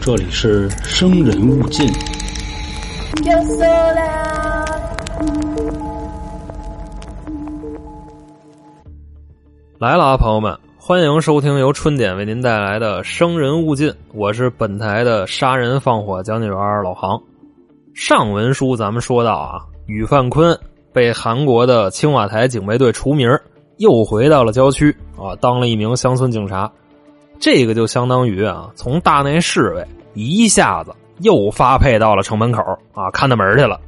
这里是生人勿近。来了啊，朋友们，欢迎收听由春点为您带来的《生人勿近》，我是本台的杀人放火讲解员老杭。上文书咱们说到啊，宇范坤被韩国的青瓦台警备队除名，又回到了郊区啊，当了一名乡村警察。这个就相当于啊，从大内侍卫一下子又发配到了城门口啊，看大门去了。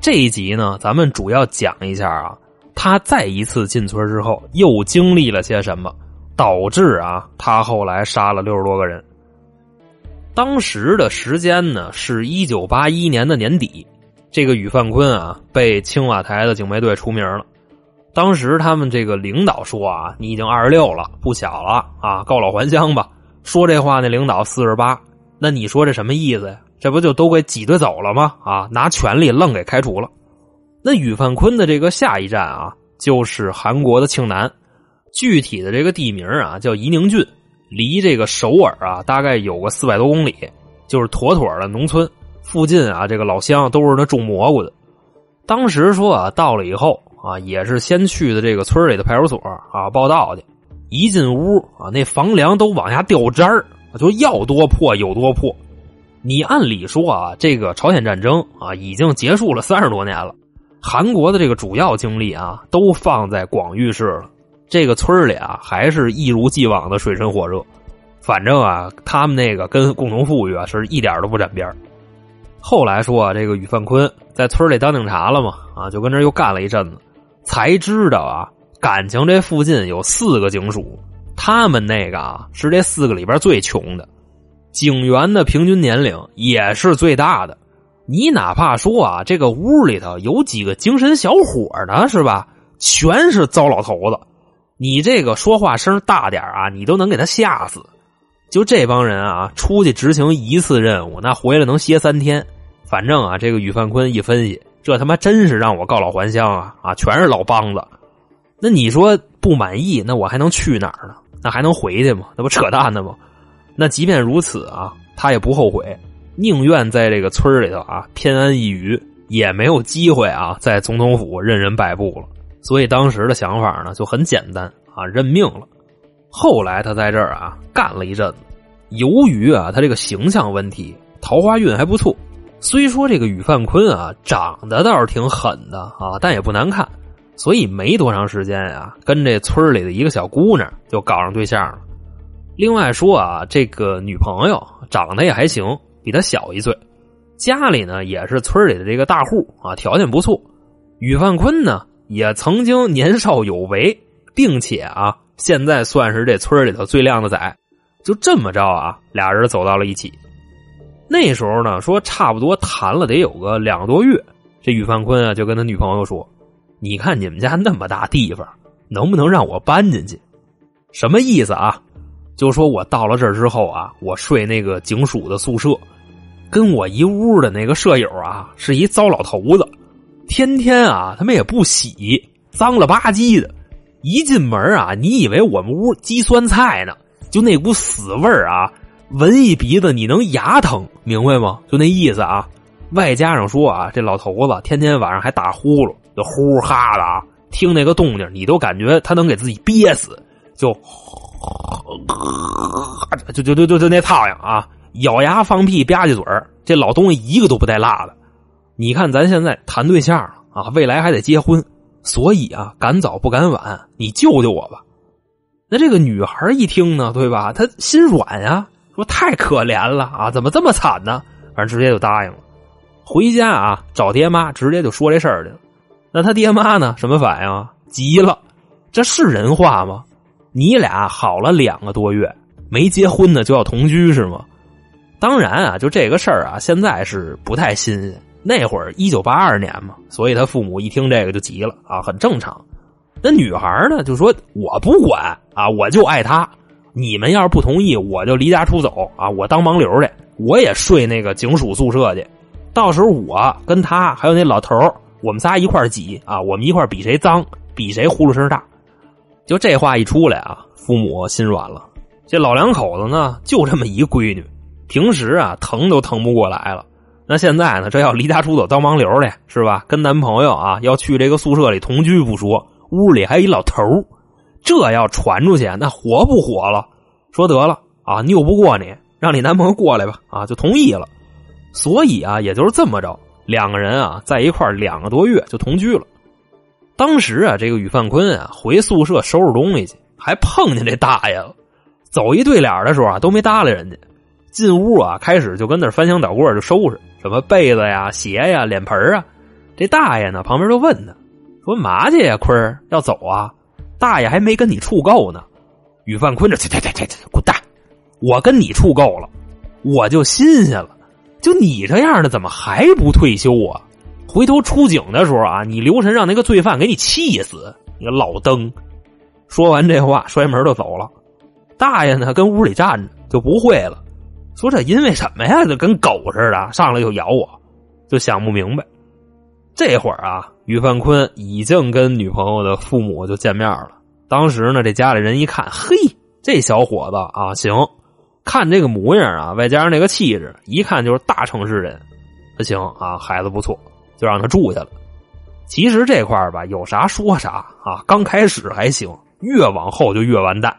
这一集呢，咱们主要讲一下啊，他再一次进村之后又经历了些什么，导致啊，他后来杀了六十多个人。当时的时间呢，是一九八一年的年底，这个宇范坤啊，被青瓦台的警备队除名了。当时他们这个领导说啊，你已经二十六了，不小了啊，告老还乡吧。说这话那领导四十八，那你说这什么意思呀？这不就都给挤兑走了吗？啊，拿权力愣给开除了。那宇范坤的这个下一站啊，就是韩国的庆南，具体的这个地名啊叫夷宁郡，离这个首尔啊大概有个四百多公里，就是妥妥的农村。附近啊这个老乡都是那种蘑菇的。当时说啊，到了以后。啊，也是先去的这个村里的派出所啊报道去。一进屋啊，那房梁都往下掉渣儿，就要多破有多破。你按理说啊，这个朝鲜战争啊已经结束了三十多年了，韩国的这个主要精力啊都放在广域市了，这个村里啊还是一如既往的水深火热。反正啊，他们那个跟共同富裕啊是一点都不沾边后来说啊，这个宇范坤在村里当警察了嘛，啊，就跟这又干了一阵子。才知道啊，感情这附近有四个警署，他们那个啊是这四个里边最穷的，警员的平均年龄也是最大的。你哪怕说啊，这个屋里头有几个精神小伙呢，是吧？全是糟老头子，你这个说话声大点啊，你都能给他吓死。就这帮人啊，出去执行一次任务，那回来能歇三天。反正啊，这个宇范坤一分析。这他妈真是让我告老还乡啊！啊，全是老梆子。那你说不满意，那我还能去哪儿呢？那还能回去吗？那不扯淡呢吗？那即便如此啊，他也不后悔，宁愿在这个村里头啊偏安一隅，也没有机会啊在总统府任人摆布了。所以当时的想法呢就很简单啊，认命了。后来他在这儿啊干了一阵子，由于啊他这个形象问题，桃花运还不错。虽说这个宇范坤啊长得倒是挺狠的啊，但也不难看，所以没多长时间啊，跟这村里的一个小姑娘就搞上对象了。另外说啊，这个女朋友长得也还行，比他小一岁，家里呢也是村里的这个大户啊，条件不错。宇范坤呢也曾经年少有为，并且啊现在算是这村里头最靓的仔。就这么着啊，俩人走到了一起。那时候呢，说差不多谈了得有个两个多月，这宇范坤啊就跟他女朋友说：“你看你们家那么大地方，能不能让我搬进去？什么意思啊？就说我到了这儿之后啊，我睡那个警署的宿舍，跟我一屋的那个舍友啊是一糟老头子，天天啊他们也不洗，脏了吧唧的，一进门啊，你以为我们屋积酸菜呢？就那股死味儿啊！”闻一鼻子，你能牙疼，明白吗？就那意思啊。外加上说啊，这老头子天天晚上还打呼噜，就呼哈的啊，听那个动静，你都感觉他能给自己憋死，就 就就就就就那苍蝇啊，咬牙放屁吧唧嘴这老东西一个都不带落的。你看咱现在谈对象啊，未来还得结婚，所以啊，赶早不赶晚，你救救我吧。那这个女孩一听呢，对吧？她心软呀。说太可怜了啊！怎么这么惨呢？反正直接就答应了。回家啊，找爹妈，直接就说这事儿去了。那他爹妈呢？什么反应啊？急了。这是人话吗？你俩好了两个多月，没结婚呢就要同居是吗？当然啊，就这个事儿啊，现在是不太新鲜。那会儿一九八二年嘛，所以他父母一听这个就急了啊，很正常。那女孩呢，就说我不管啊，我就爱他。你们要是不同意，我就离家出走啊！我当盲流去，我也睡那个警署宿舍去。到时候我跟他还有那老头我们仨一块挤啊！我们一块比谁脏，比谁呼噜声大。就这话一出来啊，父母心软了，这老两口子呢，就这么一闺女，平时啊疼都疼不过来了。那现在呢，这要离家出走当盲流的，是吧？跟男朋友啊要去这个宿舍里同居不说，屋里还有一老头这要传出去，那火不火了？说得了啊，拗不过你，让你男朋友过来吧，啊，就同意了。所以啊，也就是这么着，两个人啊在一块两个多月就同居了。当时啊，这个宇范坤啊回宿舍收拾东西去，还碰见这大爷了。走一对脸的时候啊，都没搭理人家。进屋啊，开始就跟那翻箱倒柜就收拾什么被子呀、鞋呀、脸盆啊。这大爷呢，旁边就问他，说：“嘛去呀，坤儿要走啊？”大爷还没跟你处够呢。宇范坤这这这这这滚蛋！我跟你处够了，我就新鲜了。就你这样的，怎么还不退休啊？回头出警的时候啊，你留神让那个罪犯给你气死！你个老登。说完这话，摔门就走了。大爷呢，跟屋里站着就不会了。说这因为什么呀？就跟狗似的，上来就咬我，就想不明白。这会儿啊，于范坤已经跟女朋友的父母就见面了。当时呢，这家里人一看，嘿，这小伙子啊，行，看这个模样啊，外加上那个气质，一看就是大城市人。那行啊，孩子不错，就让他住下了。其实这块吧，有啥说啥啊。刚开始还行，越往后就越完蛋。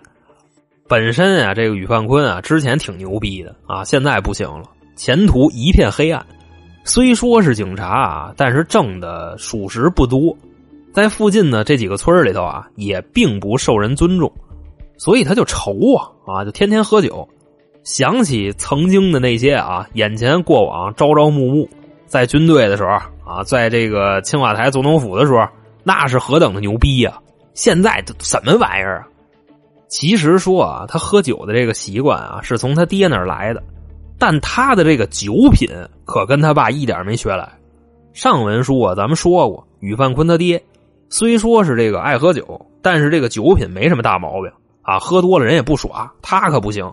本身啊，这个宇范坤啊，之前挺牛逼的啊，现在不行了，前途一片黑暗。虽说是警察啊，但是挣的属实不多，在附近的这几个村里头啊，也并不受人尊重，所以他就愁啊啊，就天天喝酒，想起曾经的那些啊，眼前过往朝朝暮暮，在军队的时候啊，在这个青瓦台总统府的时候，那是何等的牛逼呀！现在这什么玩意儿啊？其实说啊，他喝酒的这个习惯啊，是从他爹那儿来的，但他的这个酒品可跟他爸一点没学来。上文书啊，咱们说过，宇范坤他爹虽说是这个爱喝酒，但是这个酒品没什么大毛病啊，喝多了人也不耍，他可不行，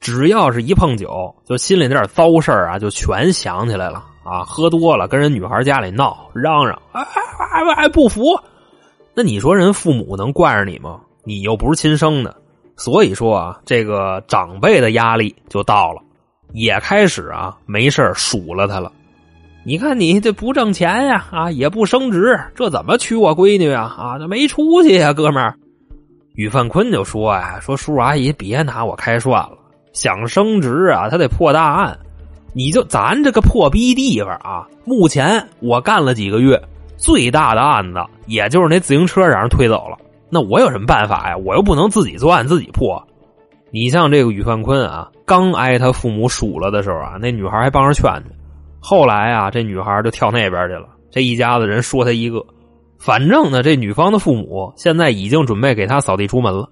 只要是一碰酒，就心里那点糟事啊，就全想起来了啊，喝多了跟人女孩家里闹嚷嚷，哎哎哎不服，那你说人父母能惯着你吗？你又不是亲生的。所以说啊，这个长辈的压力就到了，也开始啊没事数了他了。你看你这不挣钱呀，啊也不升职，这怎么娶我闺女啊？啊，这没出息呀，哥们儿。宇范坤就说呀：“说叔叔阿姨别拿我开涮了，想升职啊，他得破大案。你就咱这个破逼地方啊，目前我干了几个月，最大的案子也就是那自行车让人推走了。”那我有什么办法呀？我又不能自己作案自己破。你像这个宇范坤啊，刚挨他父母数了的时候啊，那女孩还帮着劝呢。后来啊，这女孩就跳那边去了。这一家子人说他一个，反正呢，这女方的父母现在已经准备给他扫地出门了。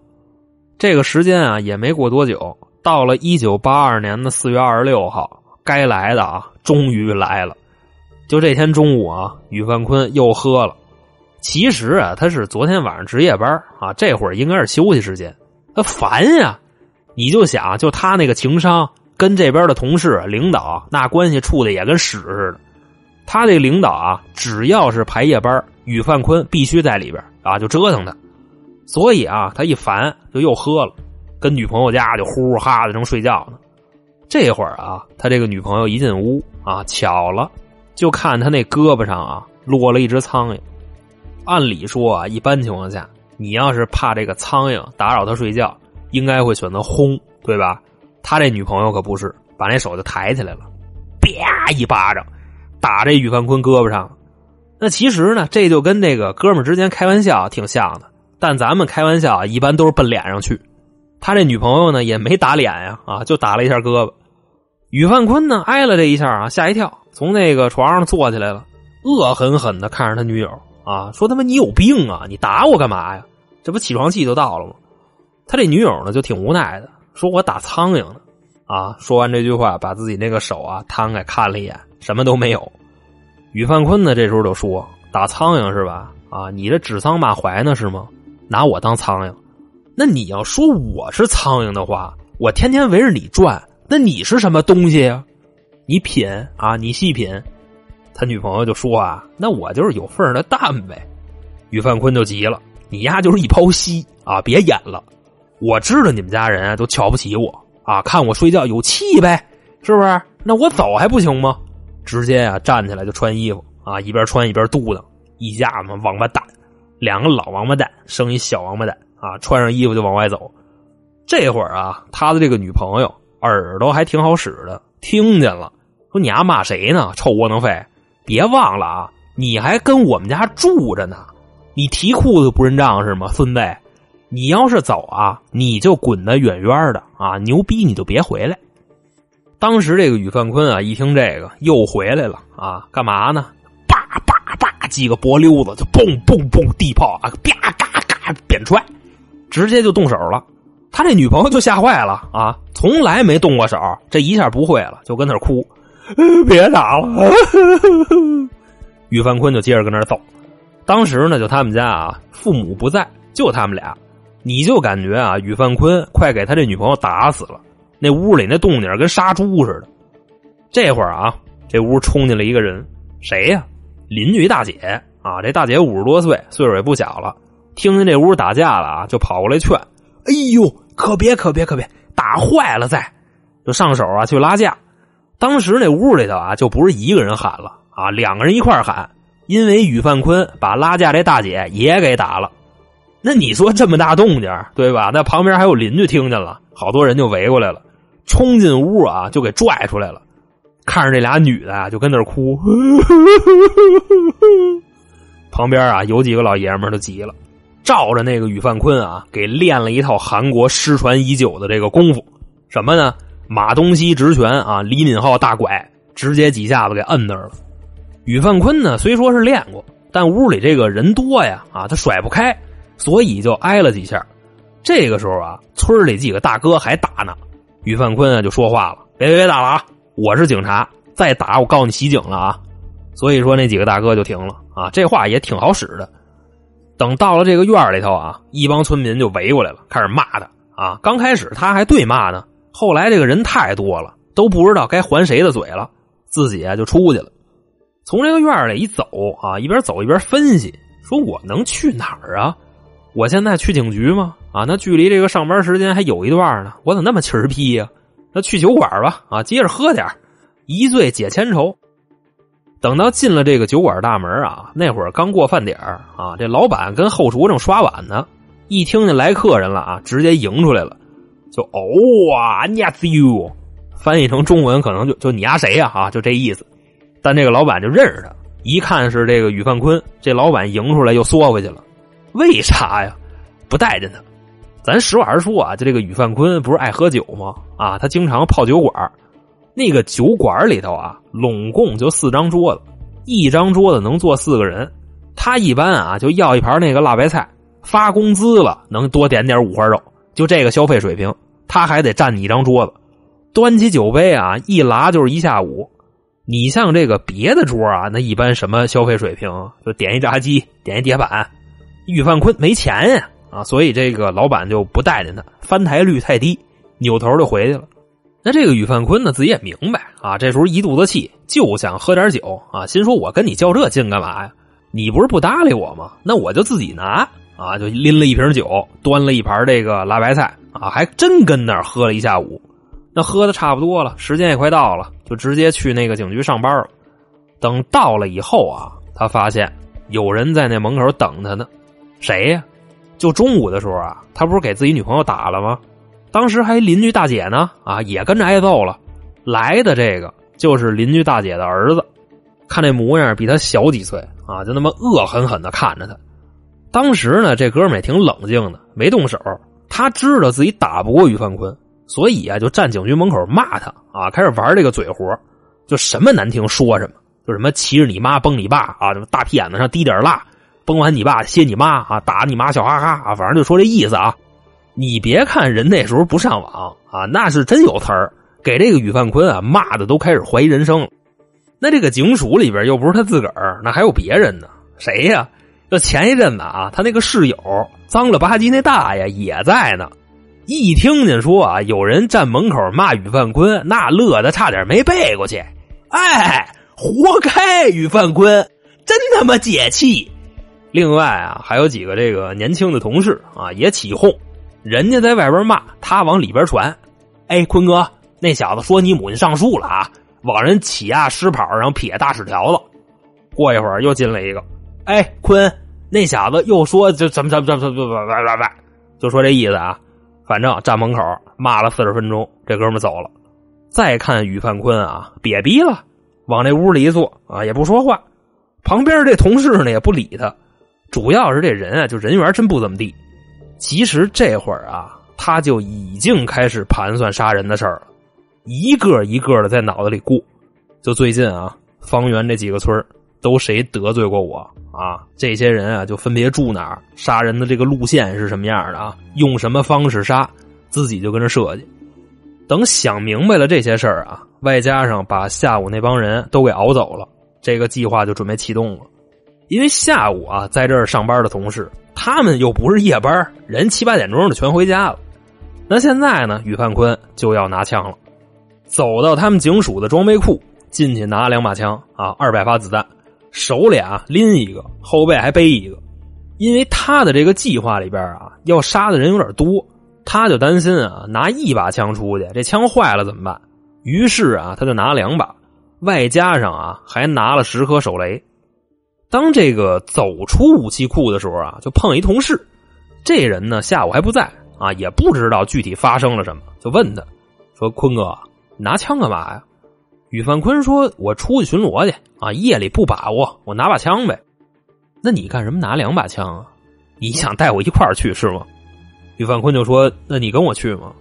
这个时间啊，也没过多久，到了一九八二年的四月二十六号，该来的啊，终于来了。就这天中午啊，宇范坤又喝了。其实啊，他是昨天晚上值夜班啊，这会儿应该是休息时间。他烦呀，你就想，就他那个情商，跟这边的同事、领导那关系处的也跟屎似的。他这领导啊，只要是排夜班，宇范坤必须在里边啊，就折腾他。所以啊，他一烦就又喝了，跟女朋友家就呼呼哈的正睡觉呢。这会儿啊，他这个女朋友一进屋啊，巧了，就看他那胳膊上啊落了一只苍蝇。按理说啊，一般情况下，你要是怕这个苍蝇打扰他睡觉，应该会选择轰，对吧？他这女朋友可不是，把那手就抬起来了，啪一巴掌打这宇范坤胳膊上。那其实呢，这就跟那个哥们之间开玩笑挺像的，但咱们开玩笑一般都是奔脸上去。他这女朋友呢也没打脸呀，啊，就打了一下胳膊。宇范坤呢挨了这一下啊，吓一跳，从那个床上坐起来了，恶狠狠的看着他女友。啊，说他妈你有病啊！你打我干嘛呀？这不起床气就到了吗？他这女友呢就挺无奈的，说我打苍蝇呢。啊，说完这句话，把自己那个手啊摊开看了一眼，什么都没有。于范坤呢这时候就说：“打苍蝇是吧？啊，你这指桑骂槐呢是吗？拿我当苍蝇？那你要说我是苍蝇的话，我天天围着你转，那你是什么东西呀？你品啊，你细品。”他女朋友就说啊，那我就是有份的蛋呗。于范坤就急了，你丫就是一泡稀啊，别演了。我知道你们家人啊都瞧不起我啊，看我睡觉有气呗，是不是？那我走还不行吗？直接啊站起来就穿衣服啊，一边穿一边嘟囔：“一家子王八蛋，两个老王八蛋生一小王八蛋啊！”穿上衣服就往外走。这会儿啊，他的这个女朋友耳朵还挺好使的，听见了，说：“你丫骂谁呢？臭窝囊废！别忘了啊，你还跟我们家住着呢，你提裤子不认账是吗，孙子？”你要是走啊，你就滚得远远的啊！牛逼你就别回来。当时这个宇范坤啊，一听这个又回来了啊，干嘛呢？叭叭叭几个脖溜子就嘣嘣嘣地炮啊，啪嘎嘎扁踹，直接就动手了。他这女朋友就吓坏了啊，从来没动过手，这一下不会了，就跟那哭，别打了。宇范坤就接着跟那揍。当时呢，就他们家啊，父母不在，就他们俩。你就感觉啊，宇范坤快给他这女朋友打死了。那屋里那动静跟杀猪似的。这会儿啊，这屋冲进来一个人，谁呀？邻居大姐啊，这大姐五十多岁，岁数也不小了。听见这屋打架了啊，就跑过来劝：“哎呦，可别可别可别，打坏了再！”就上手啊去拉架。当时那屋里头啊，就不是一个人喊了啊，两个人一块喊，因为宇范坤把拉架这大姐也给打了。那你说这么大动静，对吧？那旁边还有邻居听见了，好多人就围过来了，冲进屋啊，就给拽出来了。看着这俩女的啊，就跟那哭。旁边啊，有几个老爷们都急了，照着那个宇范坤啊，给练了一套韩国失传已久的这个功夫，什么呢？马东锡直拳啊，李敏镐大拐，直接几下子给摁那儿了。宇范坤呢，虽说是练过，但屋里这个人多呀，啊，他甩不开。所以就挨了几下，这个时候啊，村里几个大哥还打呢。于范坤啊就说话了：“别别别打了啊！我是警察，再打我告你袭警了啊！”所以说那几个大哥就停了啊。这话也挺好使的。等到了这个院里头啊，一帮村民就围过来了，开始骂他啊。刚开始他还对骂呢，后来这个人太多了，都不知道该还谁的嘴了，自己啊就出去了。从这个院里一走啊，一边走一边分析，说我能去哪儿啊？我现在去警局吗？啊，那距离这个上班时间还有一段呢，我怎么那么气儿批呀？那去酒馆吧，啊，接着喝点一醉解千愁。等到进了这个酒馆大门啊，那会儿刚过饭点啊，这老板跟后厨正刷碗呢，一听见来客人了啊，直接迎出来了，就哦啊，你呀，翻译成中文可能就就你丫谁呀？啊，就这意思。但这个老板就认识他，一看是这个宇范坤，这老板迎出来又缩回去了。为啥呀？不待见他。咱实话实说啊，就这个宇范坤不是爱喝酒吗？啊，他经常泡酒馆。那个酒馆里头啊，拢共就四张桌子，一张桌子能坐四个人。他一般啊就要一盘那个辣白菜，发工资了能多点点五花肉。就这个消费水平，他还得占你一张桌子。端起酒杯啊，一拉就是一下午。你像这个别的桌啊，那一般什么消费水平？就点一炸鸡，点一铁板。于范坤没钱呀，啊，所以这个老板就不待见他，翻台率太低，扭头就回去了。那这个于范坤呢，自己也明白啊，这时候一肚子气，就想喝点酒啊，心说我跟你较这劲干嘛呀？你不是不搭理我吗？那我就自己拿啊，就拎了一瓶酒，端了一盘这个辣白菜啊，还真跟那儿喝了一下午。那喝的差不多了，时间也快到了，就直接去那个警局上班了。等到了以后啊，他发现有人在那门口等他呢。谁呀？就中午的时候啊，他不是给自己女朋友打了吗？当时还邻居大姐呢，啊，也跟着挨揍了。来的这个就是邻居大姐的儿子，看这模样比他小几岁啊，就那么恶狠狠的看着他。当时呢，这哥们也挺冷静的，没动手。他知道自己打不过于范坤，所以啊，就站警局门口骂他啊，开始玩这个嘴活，就什么难听说什么，就什么骑着你妈崩你爸啊，什么大屁眼子上滴点蜡。崩完你爸，歇你妈啊，打你妈，笑哈哈啊，反正就说这意思啊。你别看人那时候不上网啊，那是真有词儿，给这个宇范坤啊骂的都开始怀疑人生了。那这个警署里边又不是他自个儿，那还有别人呢？谁呀？就前一阵子啊，他那个室友脏了吧唧那大爷也在呢。一听见说啊有人站门口骂宇范坤，那乐的差点没背过去。哎，活该宇范坤，真他妈解气！另外啊，还有几个这个年轻的同事啊，也起哄，人家在外边骂，他往里边传。哎，坤哥，那小子说你母亲上树了啊，往人起亚狮跑上撇大屎条子。过一会儿又进来一个，哎，坤，那小子又说这怎么怎么怎么怎么怎么，就说这意思啊。反正站门口骂了四十分钟，这哥们走了。再看于范坤啊，瘪逼了，往那屋里一坐啊，也不说话。旁边这同事呢也不理他，主要是这人啊，就人缘真不怎么地。其实这会儿啊，他就已经开始盘算杀人的事儿了，一个一个的在脑子里过。就最近啊，方圆这几个村都谁得罪过我啊？这些人啊，就分别住哪儿，杀人的这个路线是什么样的啊？用什么方式杀？自己就跟着设计。等想明白了这些事儿啊，外加上把下午那帮人都给熬走了，这个计划就准备启动了。因为下午啊，在这儿上班的同事，他们又不是夜班，人七八点钟的全回家了。那现在呢，于范坤就要拿枪了，走到他们警署的装备库，进去拿两把枪啊，二百发子弹。手里啊拎一个，后背还背一个，因为他的这个计划里边啊，要杀的人有点多，他就担心啊，拿一把枪出去，这枪坏了怎么办？于是啊，他就拿两把，外加上啊，还拿了十颗手雷。当这个走出武器库的时候啊，就碰一同事，这人呢下午还不在啊，也不知道具体发生了什么，就问他，说：“坤哥，拿枪干嘛呀？”宇范坤说：“我出去巡逻去啊，夜里不把握，我拿把枪呗。那你干什么拿两把枪啊？你想带我一块儿去是吗？”宇范坤就说：“那你跟我去吗？”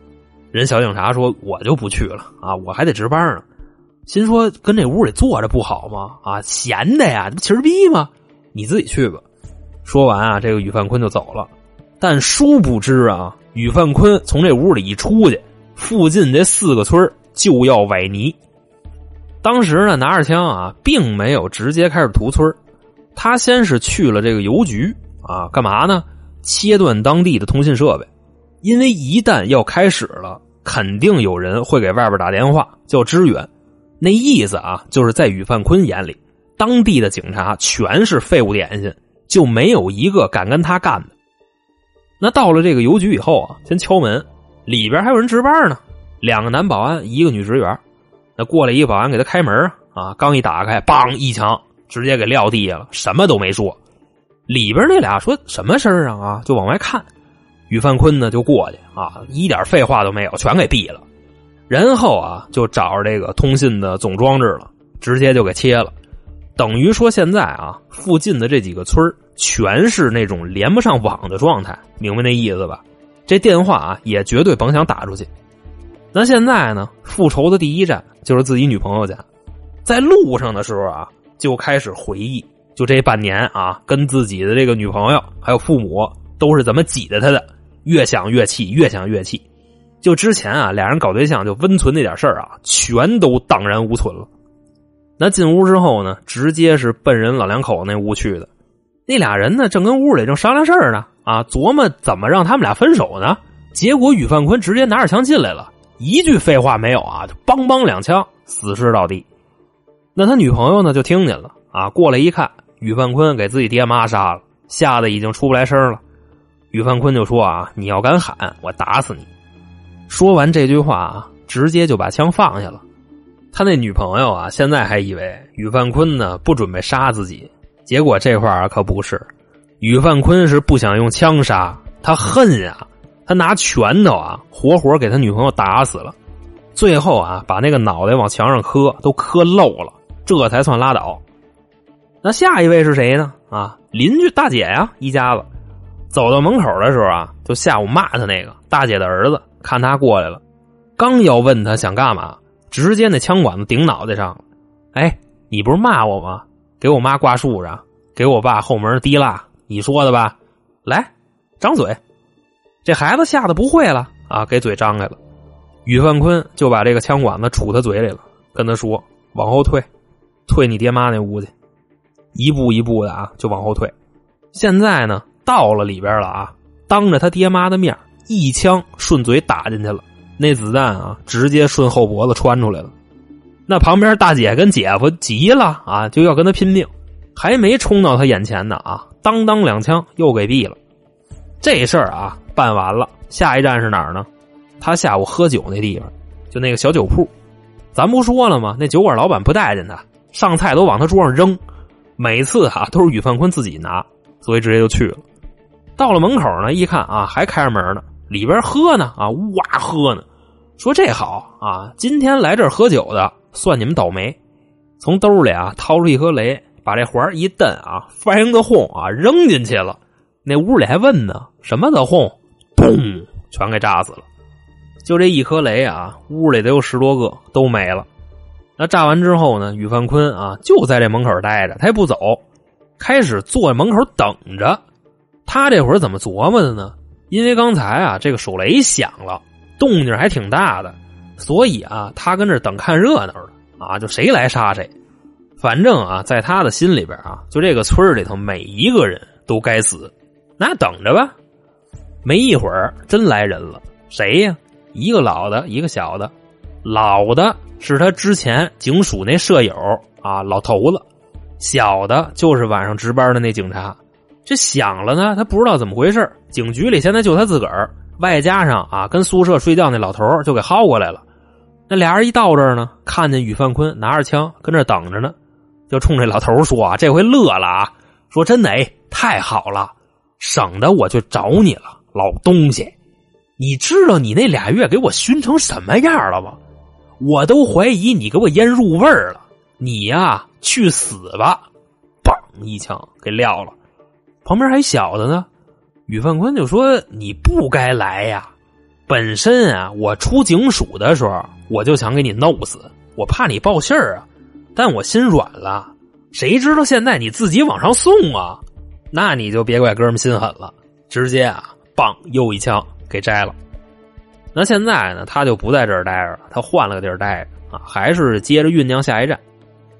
人小警察说：“我就不去了啊，我还得值班呢。”心说：“跟这屋里坐着不好吗？啊，闲的呀，这不气儿逼吗？你自己去吧。”说完啊，这个宇范坤就走了。但殊不知啊，宇范坤从这屋里一出去，附近这四个村就要崴泥。当时呢，拿着枪啊，并没有直接开始屠村他先是去了这个邮局啊，干嘛呢？切断当地的通信设备，因为一旦要开始了，肯定有人会给外边打电话叫支援。那意思啊，就是在宇范坤眼里，当地的警察全是废物点心，就没有一个敢跟他干的。那到了这个邮局以后啊，先敲门，里边还有人值班呢，两个男保安，一个女职员。那过来一个保安给他开门啊，刚一打开，梆一枪，直接给撂地下了，什么都没说。里边那俩说什么事儿啊？啊，就往外看。宇范坤呢就过去啊，一点废话都没有，全给毙了。然后啊，就找着这个通信的总装置了，直接就给切了。等于说现在啊，附近的这几个村全是那种连不上网的状态，明白那意思吧？这电话啊，也绝对甭想打出去。那现在呢？复仇的第一站就是自己女朋友家，在路上的时候啊，就开始回忆，就这半年啊，跟自己的这个女朋友还有父母都是怎么挤兑他的，越想越气，越想越气。就之前啊，俩人搞对象就温存那点事儿啊，全都荡然无存了。那进屋之后呢，直接是奔人老两口那屋去的。那俩人呢，正跟屋里正商量事儿呢，啊，琢磨怎么让他们俩分手呢。结果宇范坤直接拿着枪进来了。一句废话没有啊，就梆梆两枪，死尸倒地。那他女朋友呢，就听见了啊，过来一看，宇范坤给自己爹妈杀了，吓得已经出不来声了。宇范坤就说啊：“你要敢喊，我打死你！”说完这句话啊，直接就把枪放下了。他那女朋友啊，现在还以为宇范坤呢不准备杀自己，结果这块儿可不是，宇范坤是不想用枪杀，他恨呀。他拿拳头啊，活活给他女朋友打死了，最后啊，把那个脑袋往墙上磕，都磕漏了，这才算拉倒。那下一位是谁呢？啊，邻居大姐呀，一家子走到门口的时候啊，就下午骂他那个大姐的儿子，看他过来了，刚要问他想干嘛，直接那枪管子顶脑袋上了。哎，你不是骂我吗？给我妈挂树上，给我爸后门滴蜡，你说的吧？来，张嘴。这孩子吓得不会了啊，给嘴张开了。于范坤就把这个枪管子杵他嘴里了，跟他说：“往后退，退你爹妈那屋去。”一步一步的啊，就往后退。现在呢，到了里边了啊，当着他爹妈的面，一枪顺嘴打进去了。那子弹啊，直接顺后脖子穿出来了。那旁边大姐跟姐夫急了啊，就要跟他拼命，还没冲到他眼前呢啊，当当两枪又给毙了。这事儿啊。办完了，下一站是哪儿呢？他下午喝酒那地方，就那个小酒铺。咱不说了吗？那酒馆老板不待见他，上菜都往他桌上扔。每次哈都是宇范坤自己拿，所以直接就去了。到了门口呢，一看啊，还开着门呢，里边喝呢啊，哇喝呢。说这好啊，今天来这儿喝酒的，算你们倒霉。从兜里啊掏出一颗雷，把这环一蹬啊，翻英的轰啊扔进去了。那屋里还问呢，什么的轰，砰，全给炸死了。就这一颗雷啊，屋里得有十多个都没了。那炸完之后呢，宇范坤啊就在这门口待着，他也不走，开始坐在门口等着。他这会儿怎么琢磨的呢？因为刚才啊这个手雷响了，动静还挺大的，所以啊他跟这等看热闹的啊，就谁来杀谁。反正啊在他的心里边啊，就这个村里头每一个人都该死，那等着吧。没一会儿真来人了，谁呀？一个老的，一个小的。老的是他之前警署那舍友啊，老头子；小的就是晚上值班的那警察。这响了呢，他不知道怎么回事警局里现在就他自个儿，外加上啊，跟宿舍睡觉那老头就给薅过来了。那俩人一到这儿呢，看见宇范坤拿着枪跟这等着呢，就冲这老头说：“啊，这回乐了啊！说真的，哎，太好了，省得我去找你了，老东西。”你知道你那俩月给我熏成什么样了吗？我都怀疑你给我腌入味儿了。你呀，去死吧！嘣一枪给撂了。旁边还小的呢。宇范坤就说：“你不该来呀！本身啊，我出警署的时候，我就想给你弄死，我怕你报信儿啊。但我心软了。谁知道现在你自己往上送啊？那你就别怪哥们心狠了，直接啊，棒又一枪。”给摘了，那现在呢？他就不在这儿待着了，他换了个地儿待着啊，还是接着酝酿下一站。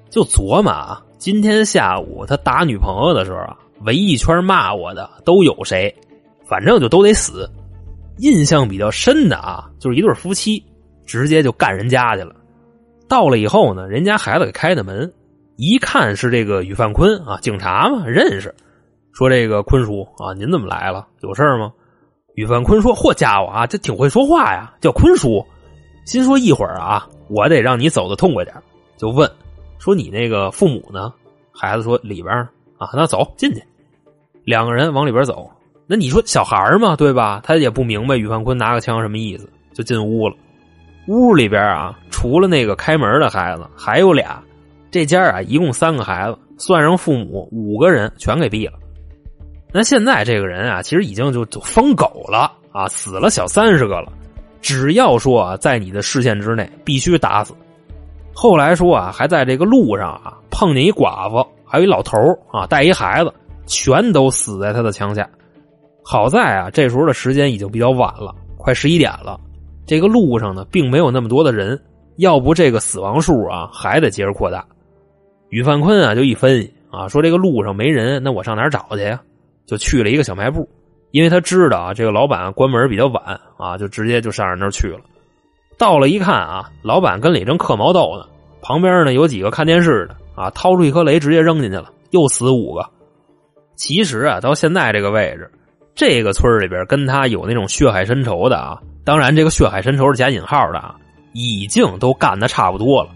就琢磨啊，今天下午他打女朋友的时候啊，围一圈骂我的都有谁？反正就都得死。印象比较深的啊，就是一对夫妻直接就干人家去了。到了以后呢，人家孩子给开的门，一看是这个宇范坤啊，警察嘛，认识。说这个坤叔啊，您怎么来了？有事吗？宇范坤说：“嚯家伙啊，这挺会说话呀，叫坤叔。”心说：“一会儿啊，我得让你走的痛快点。”就问说：“你那个父母呢？”孩子说：“里边啊，那走进去。”两个人往里边走。那你说小孩嘛，对吧？他也不明白宇范坤拿个枪什么意思，就进屋了。屋里边啊，除了那个开门的孩子，还有俩。这家啊，一共三个孩子，算上父母，五个人全给毙了。那现在这个人啊，其实已经就就疯狗了啊，死了小三十个了。只要说啊，在你的视线之内，必须打死。后来说啊，还在这个路上啊，碰见一寡妇，还有一老头啊，带一孩子，全都死在他的枪下。好在啊，这时候的时间已经比较晚了，快十一点了。这个路上呢，并没有那么多的人，要不这个死亡数啊，还得接着扩大。于范坤啊，就一分析啊，说这个路上没人，那我上哪儿找去呀？就去了一个小卖部，因为他知道啊，这个老板关门比较晚啊，就直接就上人那儿去了。到了一看啊，老板跟里正嗑毛豆呢，旁边呢有几个看电视的啊，掏出一颗雷直接扔进去了，又死五个。其实啊，到现在这个位置，这个村里边跟他有那种血海深仇的啊，当然这个血海深仇是加引号的啊，已经都干的差不多了。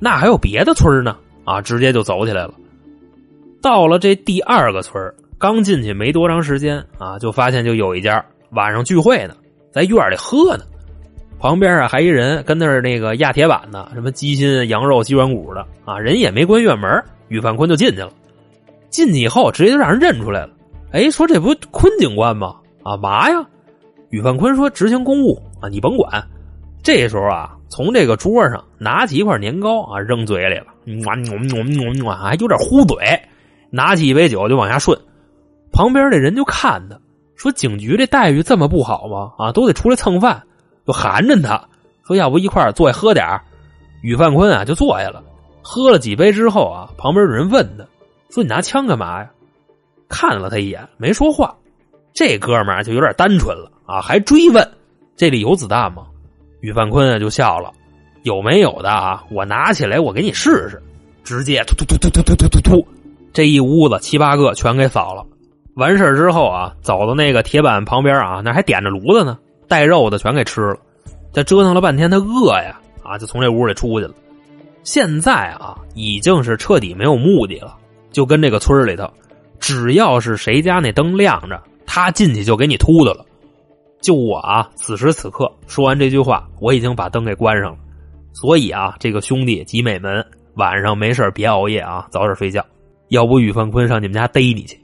那还有别的村呢啊，直接就走起来了。到了这第二个村刚进去没多长时间啊，就发现就有一家晚上聚会呢，在院里喝呢。旁边啊还一人跟那儿那个压铁板呢，什么鸡心、羊肉、鸡软骨的啊，人也没关院门，宇范坤就进去了。进去以后直接就让人认出来了。哎，说这不坤警官吗？啊嘛呀？宇范坤说执行公务啊，你甭管。这时候啊，从这个桌上拿起一块年糕啊，扔嘴里了，哇哇哇，还有点糊嘴。拿起一杯酒就往下顺。旁边这人就看他，说：“警局这待遇这么不好吗？啊，都得出来蹭饭，就寒碜他。说要不一块坐下喝点宇范坤啊就坐下了，喝了几杯之后啊，旁边有人问他，说：“你拿枪干嘛呀？”看了他一眼，没说话。这哥们儿就有点单纯了啊，还追问：“这里有子弹吗？”宇范坤啊就笑了：“有没有的啊？我拿起来，我给你试试。”直接突突突突突突突突突，这一屋子七八个全给扫了。完事之后啊，走到那个铁板旁边啊，那还点着炉子呢，带肉的全给吃了。这折腾了半天，他饿呀，啊，就从这屋里出去了。现在啊，已经是彻底没有目的了，就跟这个村里头，只要是谁家那灯亮着，他进去就给你秃的了。就我啊，此时此刻说完这句话，我已经把灯给关上了。所以啊，这个兄弟集美门，晚上没事别熬夜啊，早点睡觉，要不宇范坤上你们家逮你去。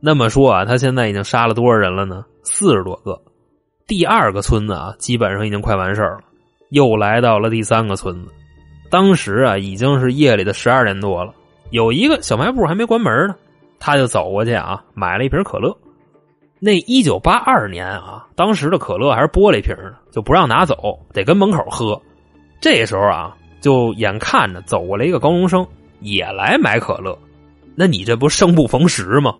那么说啊，他现在已经杀了多少人了呢？四十多个。第二个村子啊，基本上已经快完事儿了，又来到了第三个村子。当时啊，已经是夜里的十二点多了，有一个小卖部还没关门呢，他就走过去啊，买了一瓶可乐。那一九八二年啊，当时的可乐还是玻璃瓶呢，就不让拿走，得跟门口喝。这时候啊，就眼看着走过来一个高中生，也来买可乐。那你这不生不逢时吗？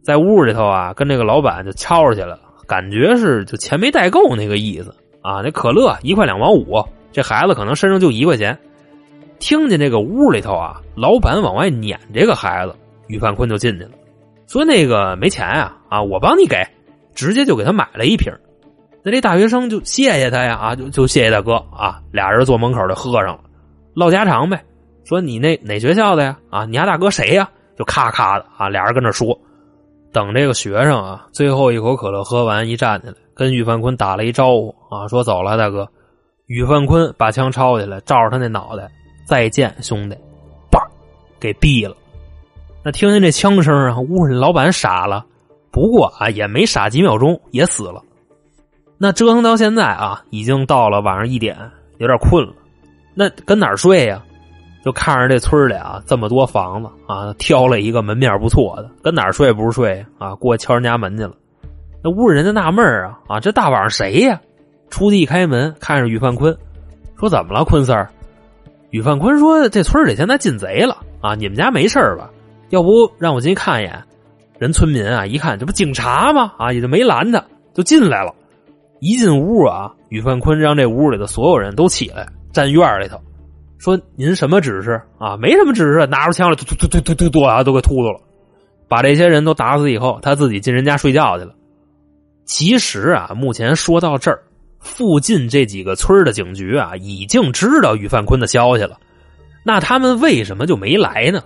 在屋里头啊，跟这个老板就吵起来了，感觉是就钱没带够那个意思啊。那可乐一块两毛五，这孩子可能身上就一块钱。听见这个屋里头啊，老板往外撵这个孩子，于范坤就进去了，说那个没钱呀，啊，我帮你给，直接就给他买了一瓶。那这大学生就谢谢他呀，啊，就就谢谢大哥啊。俩人坐门口就喝上了，唠家常呗。说你那哪学校的呀？啊，你家大哥谁呀？就咔咔的啊，俩人跟那说。等这个学生啊，最后一口可乐喝完，一站起来，跟于范坤打了一招呼啊，说走了，大哥。于范坤把枪抄起来，照着他那脑袋，再见，兄弟，叭，给毙了。那听见这枪声啊，屋里老板傻了，不过啊，也没傻几秒钟，也死了。那折腾到现在啊，已经到了晚上一点，有点困了。那跟哪睡呀？就看着这村里啊，这么多房子啊，挑了一个门面不错的，跟哪睡不是睡啊？过去敲人家门去了。那屋里人家纳闷啊，啊，这大晚上谁呀？出去一开门，看着于范坤，说：“怎么了，坤 Sir？” 宇范坤说：“这村里现在进贼了啊！你们家没事吧？要不让我进去看一眼？”人村民啊，一看这不警察吗？啊，也就没拦他，就进来了。一进屋啊，于范坤让这屋里的所有人都起来，站院里头。说您什么指示啊？没什么指示，拿出枪来，突突突突突突啊，都给突突了，把这些人都打死以后，他自己进人家睡觉去了。其实啊，目前说到这儿，附近这几个村的警局啊，已经知道于范坤的消息了。那他们为什么就没来呢？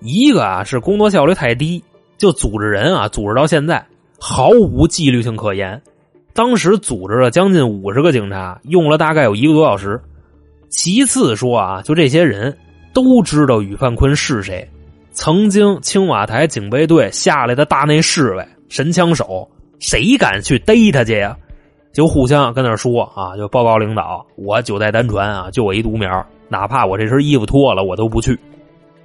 一个啊是工作效率太低，就组织人啊，组织到现在毫无纪律性可言。当时组织了将近五十个警察，用了大概有一个多小时。其次说啊，就这些人都知道宇范坤是谁，曾经青瓦台警备队下来的大内侍卫、神枪手，谁敢去逮他去呀？就互相跟那说啊，就报告领导，我九代单传啊，就我一独苗，哪怕我这身衣服脱了，我都不去。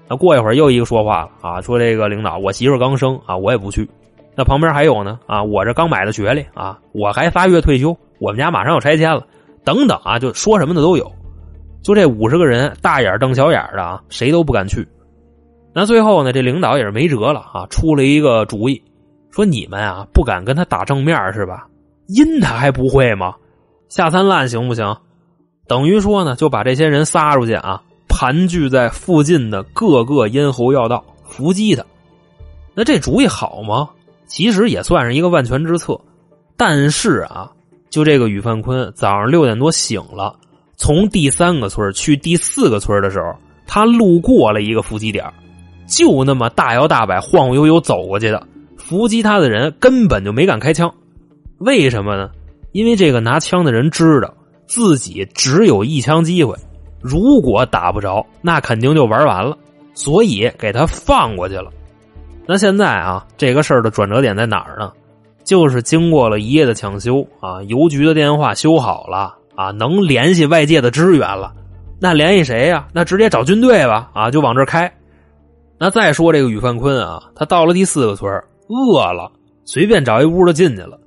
那过一会儿又一个说话了啊，说这个领导，我媳妇刚生啊，我也不去。那旁边还有呢啊，我这刚买的学历啊，我还仨月退休，我们家马上要拆迁了，等等啊，就说什么的都有。就这五十个人，大眼瞪小眼的啊，谁都不敢去。那最后呢，这领导也是没辙了啊，出了一个主意，说你们啊不敢跟他打正面是吧？阴他还不会吗？下三滥行不行？等于说呢，就把这些人撒出去啊，盘踞在附近的各个咽喉要道伏击他。那这主意好吗？其实也算是一个万全之策。但是啊，就这个宇范坤早上六点多醒了。从第三个村去第四个村的时候，他路过了一个伏击点，就那么大摇大摆、晃晃悠悠走过去的。伏击他的人根本就没敢开枪，为什么呢？因为这个拿枪的人知道自己只有一枪机会，如果打不着，那肯定就玩完了，所以给他放过去了。那现在啊，这个事儿的转折点在哪儿呢？就是经过了一夜的抢修啊，邮局的电话修好了。啊，能联系外界的支援了，那联系谁呀？那直接找军队吧！啊，就往这开。那再说这个宇范坤啊，他到了第四个村饿了，随便找一屋就进去了。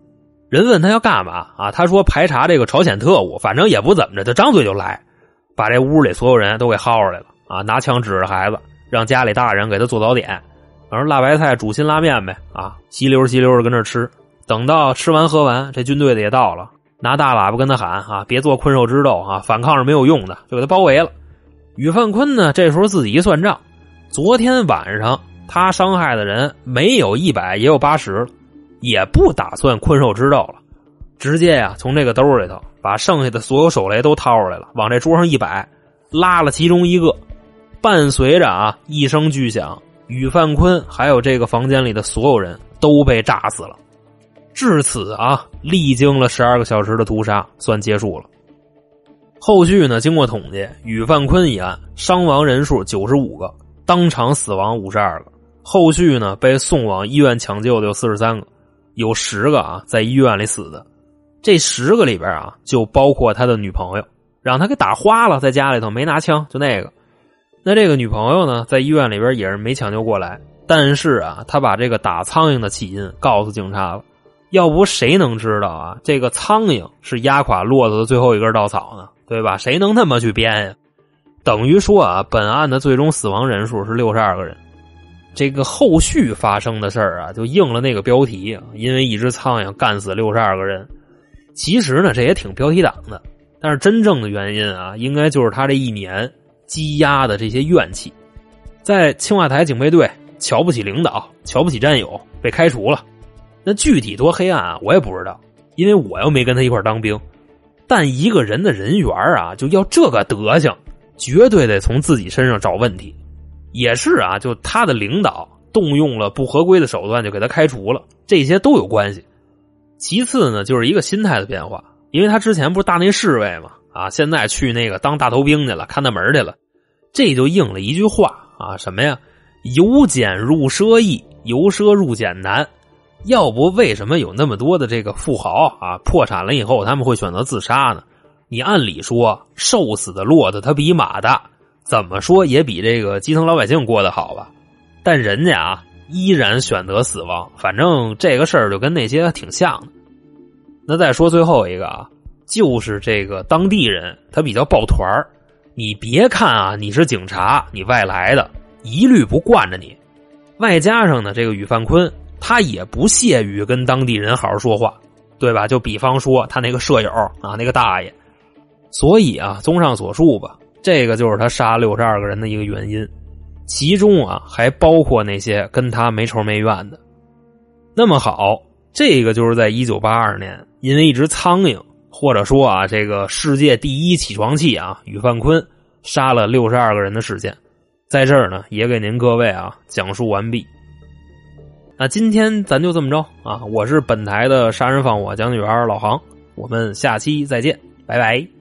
人问他要干嘛啊？他说排查这个朝鲜特务，反正也不怎么着，就张嘴就来，把这屋里所有人都给薅出来了啊！拿枪指着孩子，让家里大人给他做早点，反正辣白菜煮辛拉面呗啊，稀溜稀溜的跟这吃。等到吃完喝完，这军队的也到了。拿大喇叭跟他喊啊！别做困兽之斗啊！反抗是没有用的，就给他包围了。宇范坤呢，这时候自己一算账，昨天晚上他伤害的人没有一百也有八十，也不打算困兽之斗了，直接呀从这个兜里头把剩下的所有手雷都掏出来了，往这桌上一摆，拉了其中一个，伴随着啊一声巨响，宇范坤还有这个房间里的所有人都被炸死了。至此啊，历经了十二个小时的屠杀，算结束了。后续呢，经过统计，宇范坤一案伤亡人数九十五个，当场死亡五十二个。后续呢，被送往医院抢救的有四十三个，有十个啊在医院里死的。这十个里边啊，就包括他的女朋友，让他给打花了，在家里头没拿枪，就那个。那这个女朋友呢，在医院里边也是没抢救过来，但是啊，他把这个打苍蝇的起因告诉警察了。要不谁能知道啊？这个苍蝇是压垮骆驼的最后一根稻草呢？对吧？谁能那么去编呀？等于说啊，本案的最终死亡人数是六十二个人。这个后续发生的事儿啊，就应了那个标题，因为一只苍蝇干死六十二个人。其实呢，这也挺标题党的。但是真正的原因啊，应该就是他这一年积压的这些怨气，在青瓦台警备队瞧不起领导，瞧不起战友，被开除了。那具体多黑暗啊，我也不知道，因为我又没跟他一块当兵。但一个人的人缘啊，就要这个德行，绝对得从自己身上找问题。也是啊，就他的领导动用了不合规的手段，就给他开除了，这些都有关系。其次呢，就是一个心态的变化，因为他之前不是大内侍卫嘛，啊，现在去那个当大头兵去了，看大门去了，这就应了一句话啊，什么呀？由俭入奢易，由奢入俭难。要不为什么有那么多的这个富豪啊破产了以后他们会选择自杀呢？你按理说瘦死的骆驼它比马大，怎么说也比这个基层老百姓过得好吧？但人家啊依然选择死亡，反正这个事儿就跟那些挺像的。那再说最后一个啊，就是这个当地人他比较抱团儿你别看啊你是警察，你外来的，一律不惯着你。外加上呢这个宇范坤。他也不屑于跟当地人好好说话，对吧？就比方说他那个舍友啊，那个大爷。所以啊，综上所述吧，这个就是他杀六十二个人的一个原因，其中啊还包括那些跟他没仇没怨的。那么好，这个就是在一九八二年，因为一只苍蝇，或者说啊这个世界第一起床气啊，宇范坤杀了六十二个人的事件，在这儿呢也给您各位啊讲述完毕。那今天咱就这么着啊！我是本台的杀人放火讲解员老航，我们下期再见，拜拜。